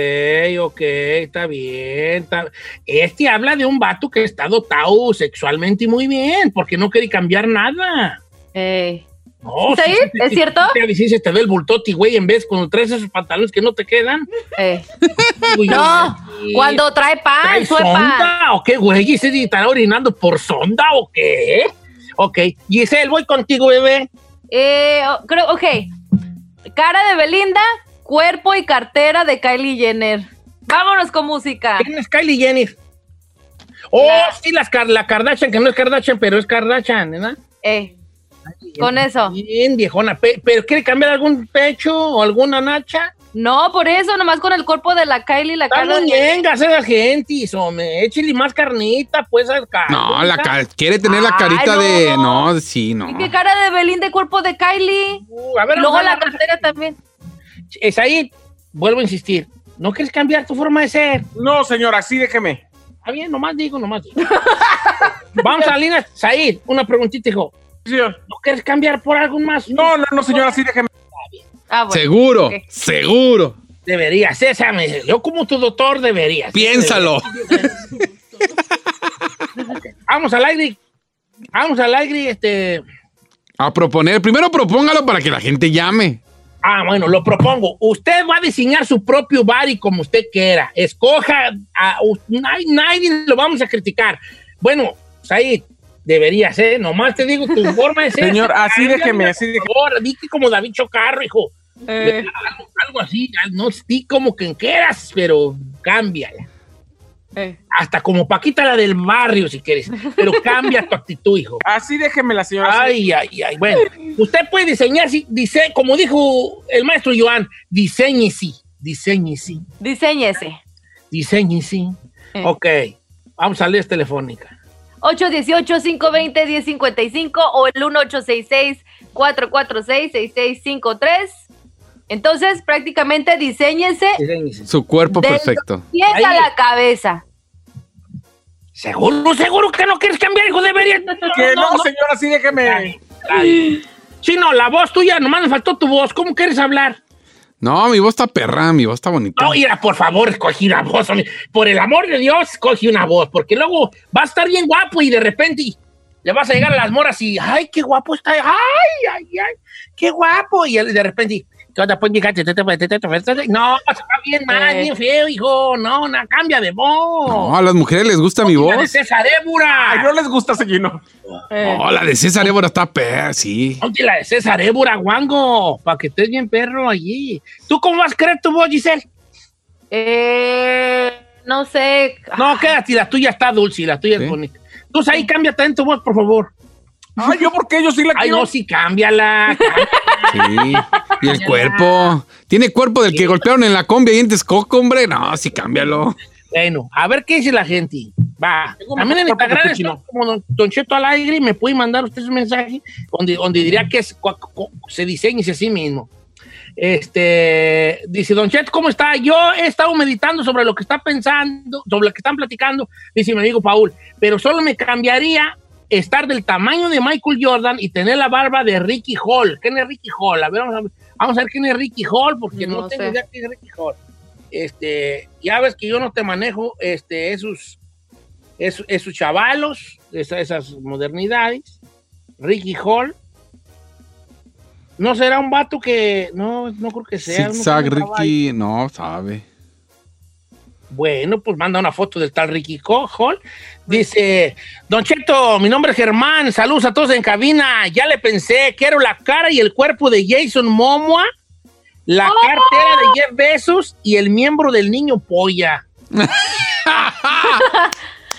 ok, está bien. está- Este habla de un vato que está dotado sexualmente y muy bien, porque no quiere cambiar nada.
Eh,
No,
¿Es cierto?
sí, Te dice, te ve el bultoti, güey, en vez cuando traes esos pantalones que no te quedan.
eh.
Uy,
No, cuando trae pan,
¿Trae sonda o qué, güey? ¿Y se estará orinando por sonda o qué? Ok, Giselle, voy contigo, bebé.
Eh, creo, ok. Cara de Belinda, cuerpo y cartera de Kylie Jenner. Vámonos con música.
¿Quién es Kylie Jenner? Oh,
La-
sí, las la Kardashian, que no es Kardashian, pero es Kardashian, ¿verdad?
Eh, con eso.
Bien, viejona. Pe- ¿Pero quiere cambiar algún pecho o alguna nacha?
No, por eso, nomás con el cuerpo de la Kylie y la cara
Están
de
muñengas esas gentes, hombre. Échale más carnita, pues, al carro.
No, la ca- quiere tener la carita
no.
de. No, sí, no.
¿Y qué cara de Belinda y cuerpo de Kylie?
Uh, a ver,
Y luego
a
la
ver.
cartera también.
Es ahí, vuelvo a insistir. ¿No quieres cambiar tu forma de ser?
No, señor, así déjeme.
Está bien, nomás digo, nomás digo. *laughs* Vamos a Lina. Said, una preguntita, hijo.
Sí.
¿No quieres cambiar por algo más?
No, no, no, señor, así déjeme.
Ah, bueno.
Seguro, seguro.
Deberías, me- Yo como tu doctor deberías.
Piénsalo. *laughs*
Vamos al aire. Vamos al aire, este...
A proponer. Primero propóngalo para que la gente llame.
Ah, bueno, lo propongo. Usted va a diseñar su propio bar y como usted quiera. Escoja, a, u- nadie, nadie lo vamos a criticar. Bueno, Said, deberías, ¿eh? Nomás te digo tu forma de ser. *laughs*
Señor, así déjeme, así déjeme.
Por favor, di que como David Chocarro, hijo.
Eh,
Algo, algo así, no di como quien quieras, pero cámbiala.
eh.
Hasta como Paquita la del barrio, si quieres. Pero cambia tu actitud, hijo. *laughs*
Así déjeme la señora.
Ay, ay, ay. Bueno, usted puede diseñar, sí, dice, como dijo el maestro Joan, diseñe sí, diseñe sí,
Diseñese.
diseñe sí.
Eh.
Ok, vamos a leer telefónica.
818-520-1055 o el 1866-446-6653. Entonces, prácticamente diseñese
Diseñe sí.
Su cuerpo perfecto.
pies a la cabeza.
Seguro, seguro que no quieres cambiar, hijo, deberías. No,
Que no, señor, así déjeme.
Sí, no, la voz tuya, nomás me faltó tu voz. ¿Cómo quieres hablar?
No, mi voz está perra, mi voz está bonita.
No, mira, por favor, escoge una voz. Por el amor de Dios, escoge una voz, porque luego va a estar bien guapo y de repente le vas a llegar a las moras y, ay, qué guapo está, ay, ay, ay, qué guapo. Y de repente, ¿Qué onda, pues, hija? Te- te- te- te- te- te- te- No, se va bien mal,
Eh.
bien feo, hijo. No, no, cambia de voz.
No, a las mujeres les gusta mi
La de
voz.
César Évora.
Ay, no les gusta Seguino.
Eh.
No, la de César Évora está per, sí.
Ponte la de César Évora, guango, para que estés bien perro allí. ¿Tú cómo vas a creer tu voz, Giselle?
Eh, no sé.
No, quédate, la tuya está dulce, la tuya
Sí.
es bonita. Entonces ahí cambia también tu voz, por favor.
Ay, yo por qué yo sí la
Ay,
quiero.
no, sí, cámbiala.
Sí. Y el cuerpo. Tiene cuerpo del que golpearon en la combi ahí en Texcoco, hombre. No, sí, cámbialo.
bueno, a ver qué dice la gente. Va.
Tengo
También en Instagram
chino.
como don, don Cheto al aire y me puede mandar usted un mensaje donde, donde diría que es, se diseñe a sí mismo. Este, dice Don Cheto, ¿cómo está? Yo he estado meditando sobre lo que está pensando, sobre lo que están platicando, dice mi amigo Paul, pero solo me cambiaría estar del tamaño de Michael Jordan y tener la barba de Ricky Hall. ¿Quién es Ricky Hall? A ver, vamos a ver, vamos a ver quién es Ricky Hall, porque no,
No
tengo
sé.
idea quién es Ricky Hall. Este, ya ves que yo no te manejo este, esos, esos, esos chavalos, esa- esas modernidades. Ricky Hall. No será un vato que. No, no creo que sea.
Zigzag
no.
Ricky, no, sabe.
Bueno, pues manda una foto del tal Ricky Hall. Dice, Don Cheto, mi nombre es Germán, saludos a todos en cabina. Ya le pensé, quiero la cara y el cuerpo de Jason Momoa, la cartera de Jeff Bezos y el miembro del niño polla. *laughs*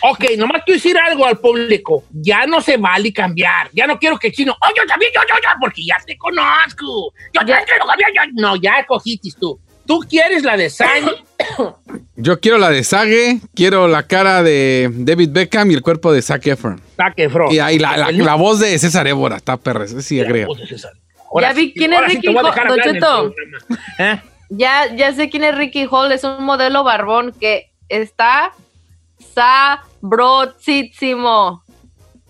ok, nomás quiero decir algo al público. Ya no se vale cambiar. Ya no quiero que chino, oh, yo también, yo, yo, yo, porque ya te conozco. Yo ya quiero cambiar, yo-". No, ya cogiste tú. Tú quieres la de. *coughs*
Yo quiero la de Sage, quiero la cara de David Beckham y el cuerpo de Zac Efron.
Zac Efron.
Y ahí la, la-
El-
la voz de César Évora, está perra. ese Sí, agrega.
Ahora
Ya vi
sí-
quién es
sí
Ricky
a
Hall.
¿Eh?
Ya, ya sé quién es Ricky Hall, es un modelo barbón que está sabrosísimo.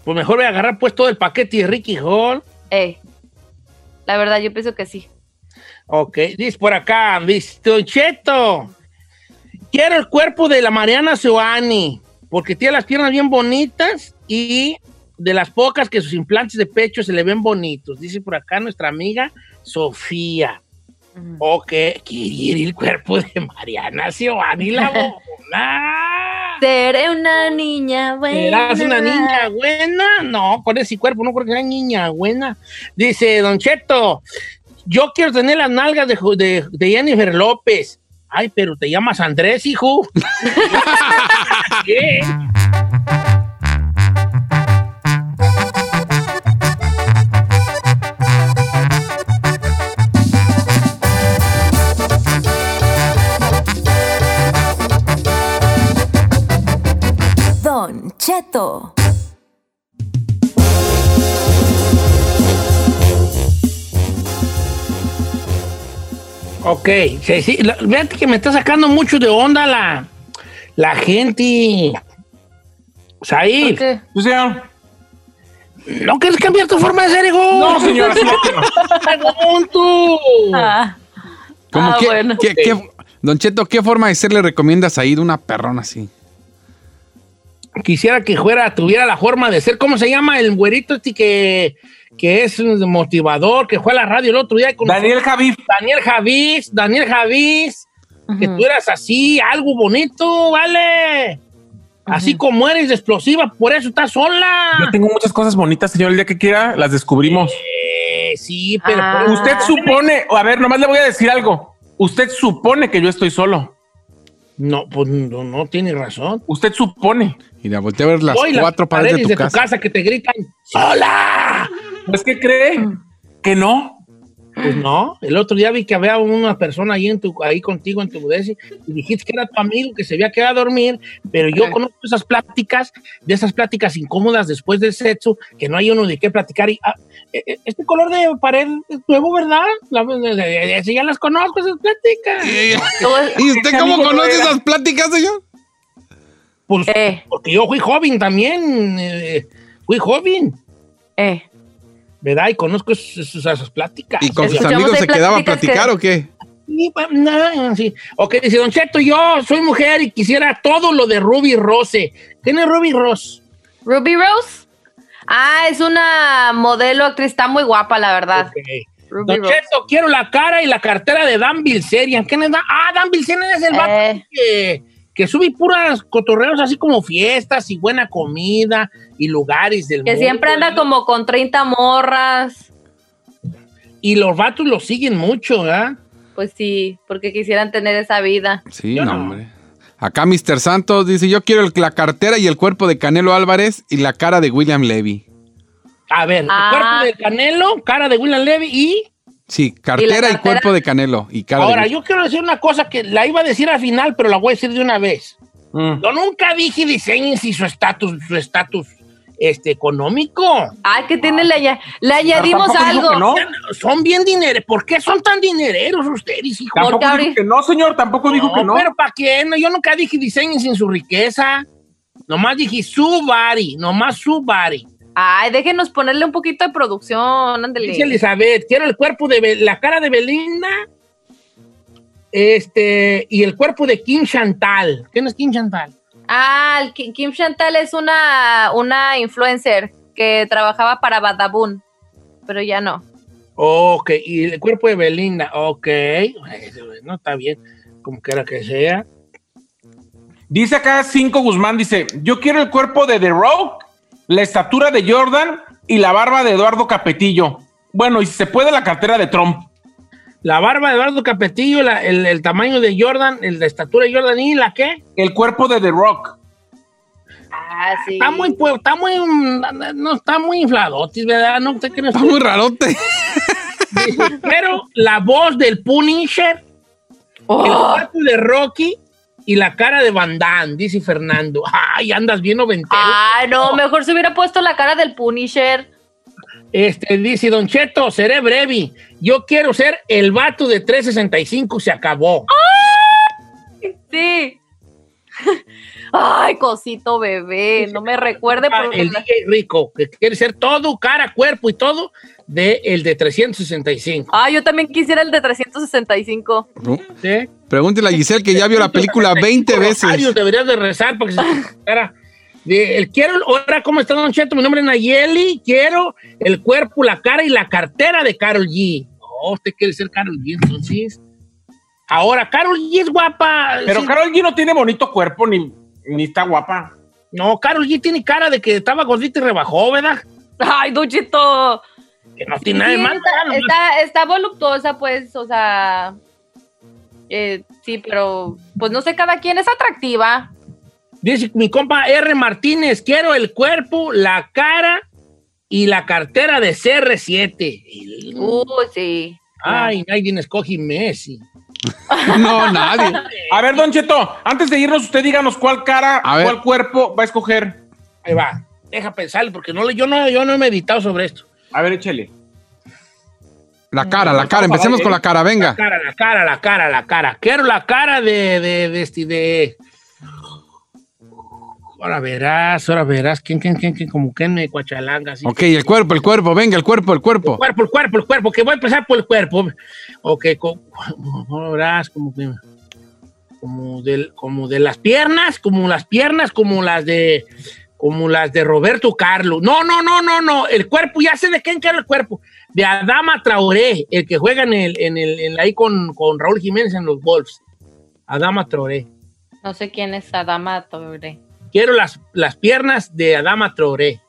Pues mejor voy a agarrar pues todo el paquete de Ricky Hall.
Ey, la verdad, yo pienso que sí.
Ok, dice por acá, Don Cheto, quiero el cuerpo de la Mariana Seoane, porque tiene las piernas bien bonitas y de las pocas que sus implantes de pecho se le ven bonitos. Dice por acá nuestra amiga Sofía. Ok, quiere el cuerpo de Mariana Seoane, la. *laughs*
Seré una niña buena.
¿Serás una niña buena? No, con ese cuerpo no creo que sea niña buena. Dice Don Cheto, yo quiero tener las nalgas de, Ju- de- de Jennifer López. Ay, pero te llamas Andrés, hijo.
Don Cheto.
Ok, sí, sí, fíjate que me está sacando mucho de onda la, la gente. Said,
¿Por qué?
Sí, señor.
¿no quieres cambiar tu forma de ser, hijo?
No, señora, sí.
Pregunto.
Ah,
¿Cómo
Ah,
que,
bueno.
qué- qué- Don Cheto, ¿qué forma de ser le recomiendas a ir una perrona así?
Quisiera que fuera, tuviera la forma de ser, ¿cómo se llama? El güerito este que, que es un motivador, que fue a la radio el otro día. Con
Daniel Javif.
Daniel Javís, Daniel Javís, que tú eras así, algo bonito, ¿vale? Así como eres de explosiva, por eso estás sola.
Yo tengo muchas cosas bonitas, señor. El día que quiera las descubrimos.
Eh, sí, pero
Ah.
Usted supone, a ver, nomás le voy a decir algo. Usted supone que yo estoy solo.
No, pues no, no tiene razón.
Usted supone.
Mira, volteé a ver las
Hoy
cuatro paredes de tu casa.
que te gritan, ¡Sola!
¿Pues qué cree? Que no.
Pues no, el otro día vi que había una persona ahí, en tu, ahí contigo en tu bodega y dijiste que era tu amigo que se había quedado a dormir, pero yo conozco esas pláticas, de esas pláticas incómodas después del sexo, que no hay uno de qué platicar. Y, ah, eh, eh, este color de pared es nuevo, ¿verdad? La, sí, ya las conozco, esas pláticas.
¿Y usted cómo conoce esas pláticas, señor?
Pues,
Eh.
porque yo fui joven también, eh, fui joven,
eh.
¿Verdad? Y conozco esas pláticas.
¿Y con sus amigos se quedaba a
que-
platicar o qué?
No, sí. Ok, dice Don Cheto, yo soy mujer y quisiera todo lo de Ruby Rose. ¿Quién es Ruby Rose?
Ruby Rose. Ah, es una modelo actriz, está muy guapa, la verdad.
Ok.
Ruby
Don
Rose.
Cheto, quiero la cara y la cartera de Dan Bilzerian. ¿Quién es Dan? Ah, Dan Bilzerian es el vato
Eh.
que, que sube puras cotorreos así como fiestas y buena comida y lugares del
Que
mundo.
siempre anda como con 30 morras.
Y los vatos lo siguen mucho, ¿verdad?
Pues sí, porque quisieran tener esa vida.
Sí,
Yo
no,
no.
hombre. Acá Mr. Santos dice, yo quiero el- la cartera y el cuerpo de Canelo Álvarez y la cara de William Levy.
A ver,
Ah.
el cuerpo de Canelo, cara de William Levy y...
Sí, cartera y,
cartera?
cuerpo de Canelo y cara
Ahora,
de
yo quiero decir una cosa que la iba a decir al final, pero la voy a decir de una vez.
Mm.
Yo nunca dije diseñen si su estatus, su estatus este, económico.
Ay, que tiene, le, aña- le añadimos algo.
no.
Son bien dineros. ¿Por qué son tan dinereros ustedes, hijo?
Tampoco
Porque
dijo
ahorita-
que no, señor, tampoco dijo que no.
Pero ¿para qué? No, yo nunca dije diseñen sin su riqueza. Nomás dije su body, nomás su body.
Ay, déjenos ponerle un poquito de producción, ándele.
Dice Elizabeth, quiero el cuerpo de Be- la cara de Belinda este, y el cuerpo de Kim Chantal. ¿Quién es Kim Chantal?
Ah, Kim Chantal es una, una influencer que trabajaba para Badabun, pero ya no.
Ok, y el cuerpo de Belinda, ok. No está bien, como quiera que sea.
Dice acá Cinco Guzmán, dice, yo quiero el cuerpo de The Rock, la estatura de Jordan y la barba de Eduardo Capetillo. Bueno, y si se puede la cartera de Trump.
La barba de Eduardo Capetillo, la- el, el tamaño de Jordan, el, la estatura de Jordan y la qué?
El cuerpo de The Rock.
Ah, sí.
Está muy, está muy, no, está muy infladotis, ¿verdad? No te crees.
Está muy rarote. *laughs*
Pero la voz del Punisher, el
Oh,
cuerpo de Rocky y la cara de Van Damme, dice Fernando. Ay, andas bien noventero.
Ay, no, mejor se hubiera puesto la cara del Punisher.
Este, dice Don Cheto, seré breve. Yo quiero ser el vato de 365, se acabó.
Sí. *laughs* Ay, cosito bebé, no me recuerde por
el DJ Rico, que quiere ser todo, cara, cuerpo y todo, de el de 365.
Ah, yo también quisiera el de 365.
¿sí?
Pregúntele a Giselle que ya vio la película 20 veces.
Rosarios deberías de rezar para que se. De- el quiero, ahora, ¿cómo está Don Cheto? Mi nombre es Nayeli. Quiero el cuerpo, la cara y la cartera de Carol G. Oh, usted quiere ser Carol G, entonces. Ahora, Carol G es guapa.
Pero
sí.
Carol G no tiene bonito cuerpo ni, ni está guapa.
No, Carol G tiene cara de que estaba gordita y rebajó, ¿verdad?
Ay, Duchito.
Que no tiene nada de
Sí, está, está, está voluptuosa, pues, o sea. eh, sí, pero pues no sé, cada quien es atractiva.
Dice mi compa R. Martínez, quiero el cuerpo, la cara y la cartera de CR7.
Uh, sí.
Ay, nadie escoge Messi. *laughs*
No, nadie.
A ver, Don Cheto, antes de irnos, usted díganos cuál cara,
A ver.
cuál cuerpo va a escoger.
Ahí va. Deja pensarle, porque no, le- yo, no, yo no he meditado sobre esto.
A ver, échale.
La cara, la cara. Empecemos con la cara,
La
venga.
cara, la cara, la cara, la cara. Quiero la cara de, de, de, este, de... Ahora verás, ahora verás. ¿Quién, quién, quién, quién? Como que me cuachalanga. así.
Ok, el cuerpo, el cuerpo, venga, el cuerpo, el cuerpo.
El cuerpo, el cuerpo, el cuerpo, que voy a empezar por el cuerpo. Ok, co- como verás, como que como de, como de las piernas, como las piernas, como las de como las de Roberto Carlos. No, no, no, no, no. El cuerpo, ya sé de quién quiero el cuerpo. De Adama Traoré, el que juega en el, en el, en- ahí con, con Raúl Jiménez en los Wolves. Adama Traoré.
No sé quién es Adama Torre.
Quiero las, las piernas de Adama Traoré.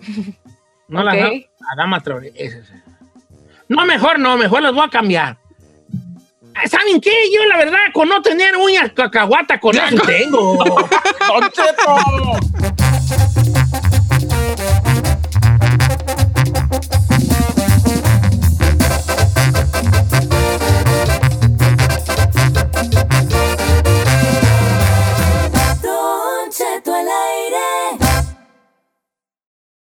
*laughs* No las
Ok.
Adama- Traoré. No, mejor no, mejor las voy a cambiar. ¿Saben qué? Yo, la verdad, con no tener uñas cacahuata, con eso tengo. *laughs*